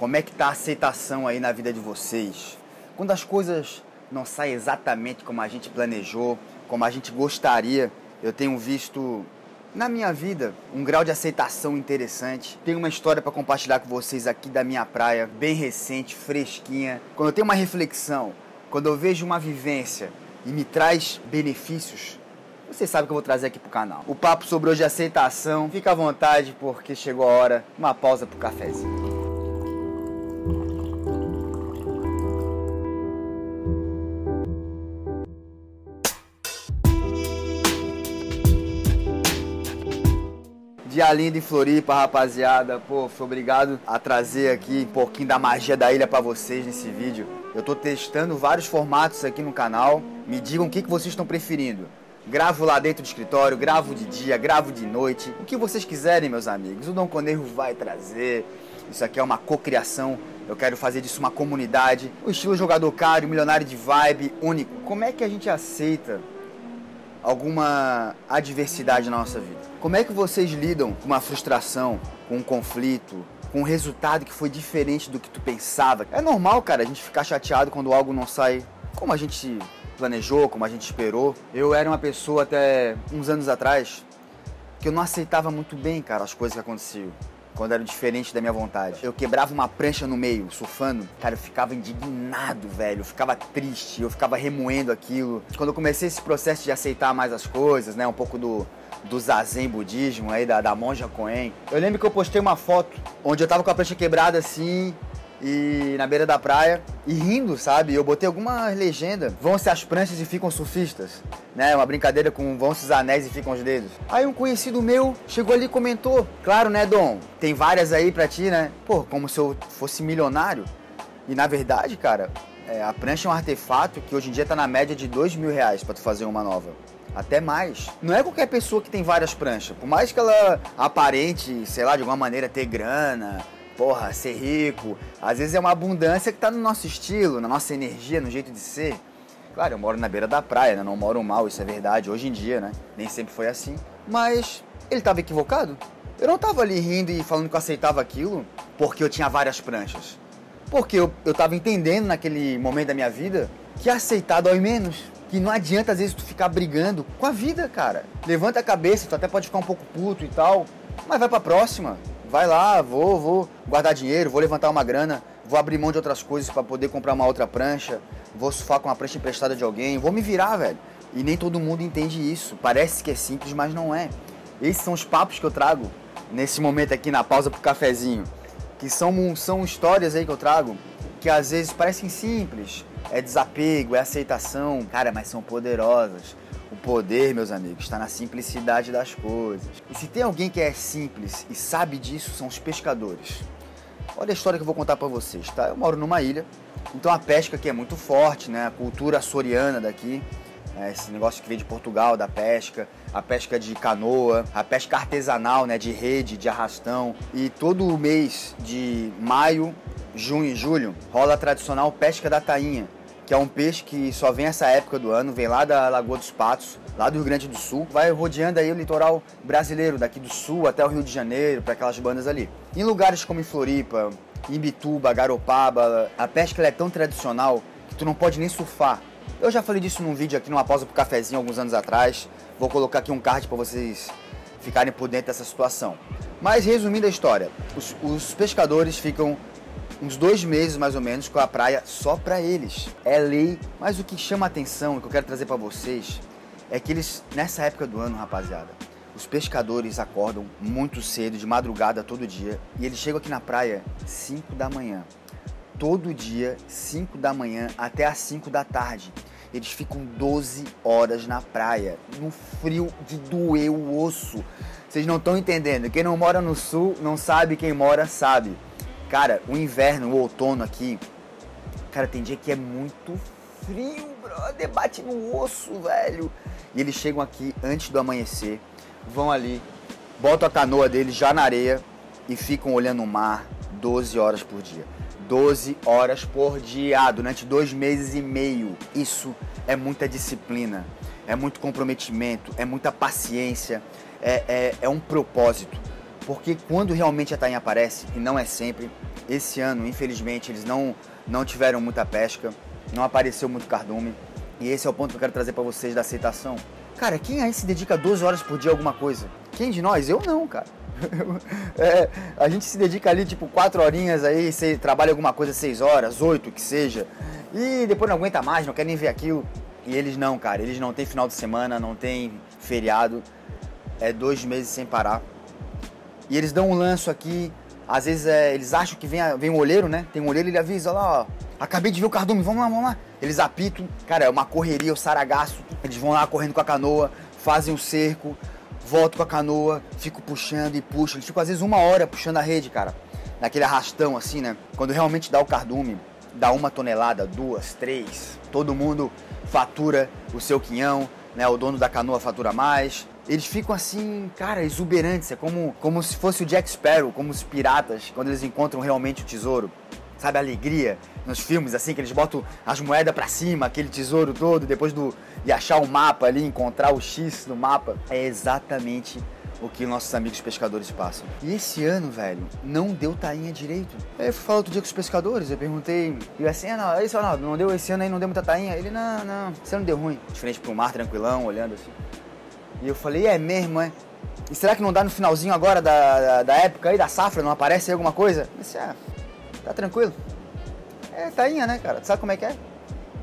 Como é que tá a aceitação aí na vida de vocês? Quando as coisas não saem exatamente como a gente planejou, como a gente gostaria, eu tenho visto na minha vida um grau de aceitação interessante. Tenho uma história para compartilhar com vocês aqui da minha praia, bem recente, fresquinha. Quando eu tenho uma reflexão, quando eu vejo uma vivência e me traz benefícios, vocês sabem que eu vou trazer aqui pro canal. O papo sobre hoje é aceitação. Fica à vontade porque chegou a hora. Uma pausa pro cafezinho. Dia lindo em Floripa, rapaziada. Pô, fui obrigado a trazer aqui um pouquinho da magia da ilha para vocês nesse vídeo. Eu tô testando vários formatos aqui no canal. Me digam o que, que vocês estão preferindo. Gravo lá dentro do escritório, gravo de dia, gravo de noite. O que vocês quiserem, meus amigos. O Dom Conejo vai trazer. Isso aqui é uma cocriação. Eu quero fazer disso uma comunidade. O estilo jogador caro, milionário de vibe, único. Como é que a gente aceita alguma adversidade na nossa vida? Como é que vocês lidam com uma frustração, com um conflito, com um resultado que foi diferente do que tu pensava? É normal, cara, a gente ficar chateado quando algo não sai como a gente planejou, como a gente esperou. Eu era uma pessoa até uns anos atrás que eu não aceitava muito bem, cara, as coisas que aconteciam. Quando era diferente da minha vontade. Eu quebrava uma prancha no meio, surfando. Cara, eu ficava indignado, velho. Eu ficava triste, eu ficava remoendo aquilo. Quando eu comecei esse processo de aceitar mais as coisas, né? Um pouco do, do zazen budismo aí, da, da monja Koen. Eu lembro que eu postei uma foto onde eu tava com a prancha quebrada assim, e na beira da praia e rindo, sabe? Eu botei alguma legenda. Vão-se as pranchas e ficam surfistas, né? Uma brincadeira com vão-se os anéis e ficam os dedos. Aí um conhecido meu chegou ali e comentou: Claro, né, Dom? Tem várias aí pra ti, né? Pô, como se eu fosse milionário. E na verdade, cara, é, a prancha é um artefato que hoje em dia tá na média de dois mil reais pra tu fazer uma nova até mais. Não é qualquer pessoa que tem várias pranchas. Por mais que ela aparente, sei lá, de alguma maneira ter grana, porra, ser rico. Às vezes é uma abundância que tá no nosso estilo, na nossa energia, no jeito de ser. Claro, eu moro na beira da praia, né? não moro mal, isso é verdade, hoje em dia, né? Nem sempre foi assim. Mas ele estava equivocado? Eu não estava ali rindo e falando que eu aceitava aquilo porque eu tinha várias pranchas. Porque eu, eu tava entendendo naquele momento da minha vida que aceitar dói menos. Que não adianta às vezes tu ficar brigando com a vida, cara. Levanta a cabeça, tu até pode ficar um pouco puto e tal, mas vai pra próxima vai lá, vou, vou guardar dinheiro, vou levantar uma grana, vou abrir mão de outras coisas para poder comprar uma outra prancha, vou surfar com uma prancha emprestada de alguém, vou me virar, velho. E nem todo mundo entende isso. Parece que é simples, mas não é. Esses são os papos que eu trago nesse momento aqui na pausa pro cafezinho, que são são histórias aí que eu trago que às vezes parecem simples, é desapego, é aceitação, cara, mas são poderosas. O poder, meus amigos, está na simplicidade das coisas. E se tem alguém que é simples e sabe disso, são os pescadores. Olha a história que eu vou contar para vocês, tá? Eu moro numa ilha, então a pesca aqui é muito forte, né? A cultura açoriana daqui, né? esse negócio que vem de Portugal, da pesca, a pesca de canoa, a pesca artesanal, né? De rede, de arrastão. E todo o mês de maio, junho e julho rola a tradicional pesca da tainha, que é um peixe que só vem essa época do ano, vem lá da Lagoa dos Patos, lá do Rio Grande do Sul, vai rodeando aí o litoral brasileiro, daqui do sul até o Rio de Janeiro, para aquelas bandas ali. Em lugares como em Floripa, Imbituba, Garopaba, a pesca é tão tradicional que tu não pode nem surfar. Eu já falei disso num vídeo aqui numa pausa pro cafezinho alguns anos atrás. Vou colocar aqui um card para vocês ficarem por dentro dessa situação. Mas resumindo a história, os, os pescadores ficam uns dois meses mais ou menos com a praia só para eles. É lei, mas o que chama atenção e que eu quero trazer para vocês é que eles, nessa época do ano, rapaziada, os pescadores acordam muito cedo, de madrugada todo dia, e eles chegam aqui na praia 5 da manhã. Todo dia, 5 da manhã até as 5 da tarde. Eles ficam 12 horas na praia, no frio de doer o osso. Vocês não estão entendendo. Quem não mora no sul não sabe, quem mora sabe. Cara, o inverno, o outono aqui, cara, tem dia que é muito frio, brother, bate no osso, velho. E eles chegam aqui antes do amanhecer, vão ali, botam a canoa deles já na areia e ficam olhando o mar 12 horas por dia. 12 horas por dia, durante dois meses e meio. Isso é muita disciplina, é muito comprometimento, é muita paciência, é, é, é um propósito. Porque quando realmente a tainha aparece, e não é sempre, esse ano, infelizmente, eles não, não tiveram muita pesca, não apareceu muito cardume. E esse é o ponto que eu quero trazer para vocês da aceitação. Cara, quem aí se dedica 12 horas por dia a alguma coisa? Quem de nós? Eu não, cara. é, a gente se dedica ali, tipo, 4 horinhas aí, você trabalha alguma coisa 6 horas, 8, que seja. E depois não aguenta mais, não quer nem ver aquilo. E eles não, cara. Eles não tem final de semana, não tem feriado. É dois meses sem parar. E eles dão um lanço aqui. Às vezes é, eles acham que vem, vem um olheiro, né? Tem um olheiro, ele avisa, lá, ó. Acabei de ver o cardume, vamos lá, vamos lá. Eles apitam, cara, é uma correria, o saragaço. Eles vão lá correndo com a canoa, fazem o um cerco, voltam com a canoa, ficam puxando e puxam. Eles ficam às vezes uma hora puxando a rede, cara. Naquele arrastão assim, né? Quando realmente dá o cardume, dá uma tonelada, duas, três. Todo mundo fatura o seu quinhão, né? O dono da canoa fatura mais. Eles ficam assim, cara, exuberantes. É como, como se fosse o Jack Sparrow, como os piratas, quando eles encontram realmente o tesouro. Sabe a alegria nos filmes, assim, que eles botam as moedas para cima, aquele tesouro todo, depois do, de achar o mapa ali, encontrar o X no mapa. É exatamente o que nossos amigos pescadores passam. E esse ano, velho, não deu tainha direito. Aí eu fui falar outro dia com os pescadores, eu perguntei, e assim, ah, não, só não, não deu esse ano aí, não deu muita tainha. Ele, não, não, esse ano deu ruim. Diferente pro mar, tranquilão, olhando assim. E eu falei, é mesmo, é? E será que não dá no finalzinho agora da, da, da época aí, da safra, não aparece aí alguma coisa? Eu disse, ah, tá tranquilo. É tainha, né, cara? Tu sabe como é que é?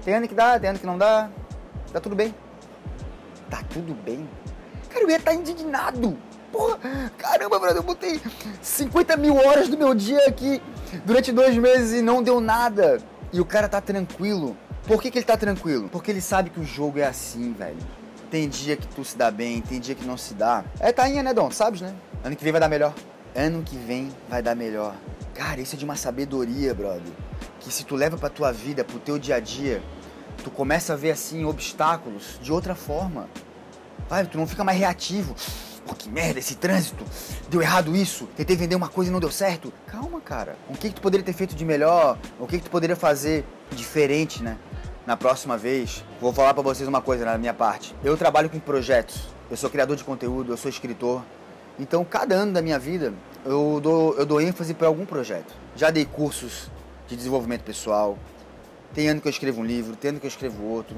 Tem ano que dá, tem ano que não dá. Tá tudo bem. Tá tudo bem? Cara, eu ia estar tá indignado. Porra, caramba, brother, eu botei 50 mil horas do meu dia aqui durante dois meses e não deu nada. E o cara tá tranquilo. Por que, que ele tá tranquilo? Porque ele sabe que o jogo é assim, velho. Tem dia que tu se dá bem, tem dia que não se dá. É tainha, né, Dom? Sabes, né? Ano que vem vai dar melhor. Ano que vem vai dar melhor. Cara, isso é de uma sabedoria, brother. Que se tu leva pra tua vida, pro teu dia a dia, tu começa a ver assim obstáculos de outra forma. Vai, tu não fica mais reativo. Pô, que merda, esse trânsito. Deu errado isso. Tentei vender uma coisa e não deu certo. Calma, cara. O que, que tu poderia ter feito de melhor? O que, que tu poderia fazer diferente, né? Na próxima vez, vou falar para vocês uma coisa na minha parte. Eu trabalho com projetos. Eu sou criador de conteúdo, eu sou escritor. Então, cada ano da minha vida, eu dou, eu dou ênfase para algum projeto. Já dei cursos de desenvolvimento pessoal. Tem ano que eu escrevo um livro, tem ano que eu escrevo outro.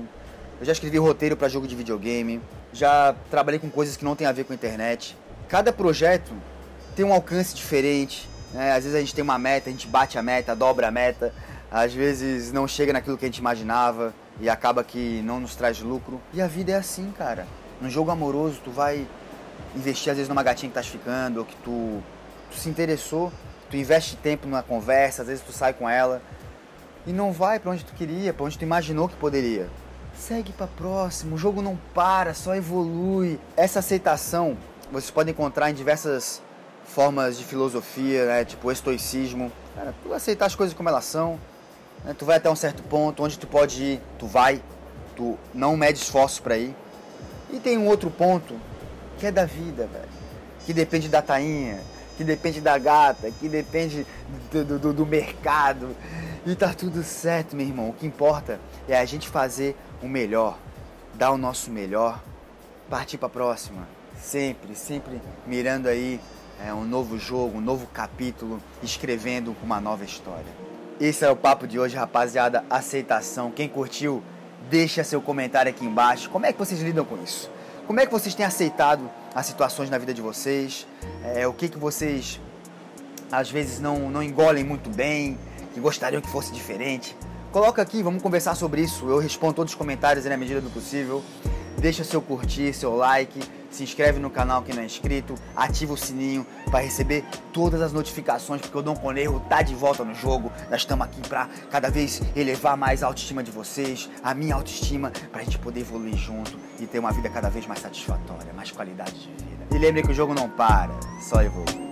Eu já escrevi roteiro para jogo de videogame, já trabalhei com coisas que não tem a ver com a internet. Cada projeto tem um alcance diferente. Né? Às vezes a gente tem uma meta, a gente bate a meta, dobra a meta. Às vezes não chega naquilo que a gente imaginava e acaba que não nos traz lucro. E a vida é assim, cara. No jogo amoroso, tu vai investir às vezes numa gatinha que tá ficando, ou que tu, tu se interessou, tu investe tempo numa conversa, às vezes tu sai com ela e não vai para onde tu queria, para onde tu imaginou que poderia segue para próximo. O jogo não para, só evolui. Essa aceitação vocês podem encontrar em diversas formas de filosofia, né? tipo estoicismo. Cara, tu aceitar as coisas como elas são? Tu vai até um certo ponto, onde tu pode ir, tu vai, tu não mede esforço para ir. E tem um outro ponto que é da vida, velho, que depende da tainha, que depende da gata, que depende do, do, do mercado. E tá tudo certo, meu irmão. O que importa é a gente fazer o melhor, dar o nosso melhor, partir para próxima. Sempre, sempre mirando aí é, um novo jogo, um novo capítulo, escrevendo uma nova história. Esse é o papo de hoje, rapaziada. Aceitação. Quem curtiu, deixa seu comentário aqui embaixo. Como é que vocês lidam com isso? Como é que vocês têm aceitado as situações na vida de vocês? É, o que, que vocês às vezes não, não engolem muito bem, que gostariam que fosse diferente? Coloca aqui, vamos conversar sobre isso. Eu respondo todos os comentários na medida do possível. Deixa seu curtir, seu like, se inscreve no canal quem não é inscrito, ativa o sininho para receber todas as notificações, porque o Dom Conerro tá de volta no jogo. Nós estamos aqui para cada vez elevar mais a autoestima de vocês, a minha autoestima, para a gente poder evoluir junto e ter uma vida cada vez mais satisfatória, mais qualidade de vida. E lembre que o jogo não para, só evolui.